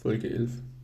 Folge 11.